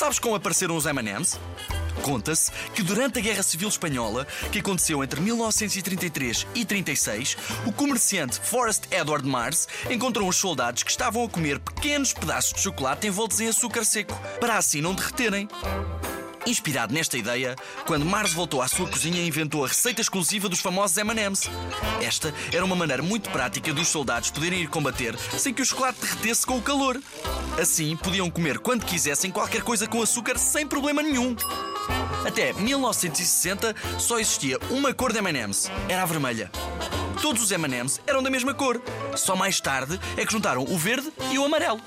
Sabes como apareceram os M&M's? Conta-se que durante a Guerra Civil Espanhola, que aconteceu entre 1933 e 36, o comerciante Forrest Edward Mars encontrou uns soldados que estavam a comer pequenos pedaços de chocolate envoltos em açúcar seco, para assim não derreterem. Inspirado nesta ideia, quando Mars voltou à sua cozinha, inventou a receita exclusiva dos famosos M&M's. Esta era uma maneira muito prática dos soldados poderem ir combater sem que o chocolate derretesse com o calor. Assim, podiam comer quando quisessem qualquer coisa com açúcar sem problema nenhum. Até 1960 só existia uma cor de M&M's. Era a vermelha. Todos os M&M's eram da mesma cor. Só mais tarde é que juntaram o verde e o amarelo.